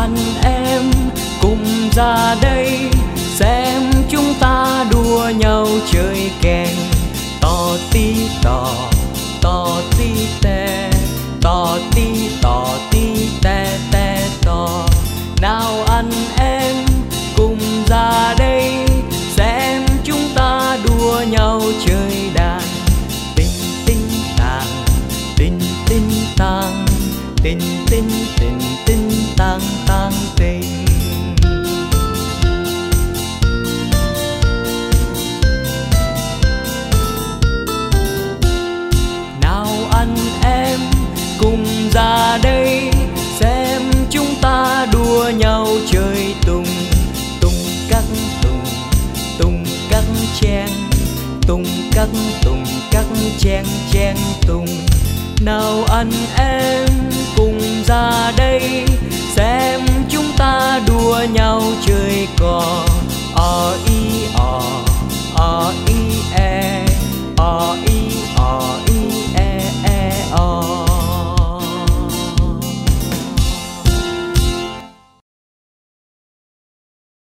bạn em cùng ra đây xem chúng ta đua nhau chơi kèn. To tí tò, to tí tè to tí tò, tí tè tè tò. Nào anh em cùng ra đây xem chúng ta đua nhau chơi đàn. Tinh tinh tàng tinh tinh tàng. Tinh tinh tinh tinh tung cắt tùng cắt chen chen tùng. Nào anh em cùng ra đây, xem chúng ta đua nhau chơi cò.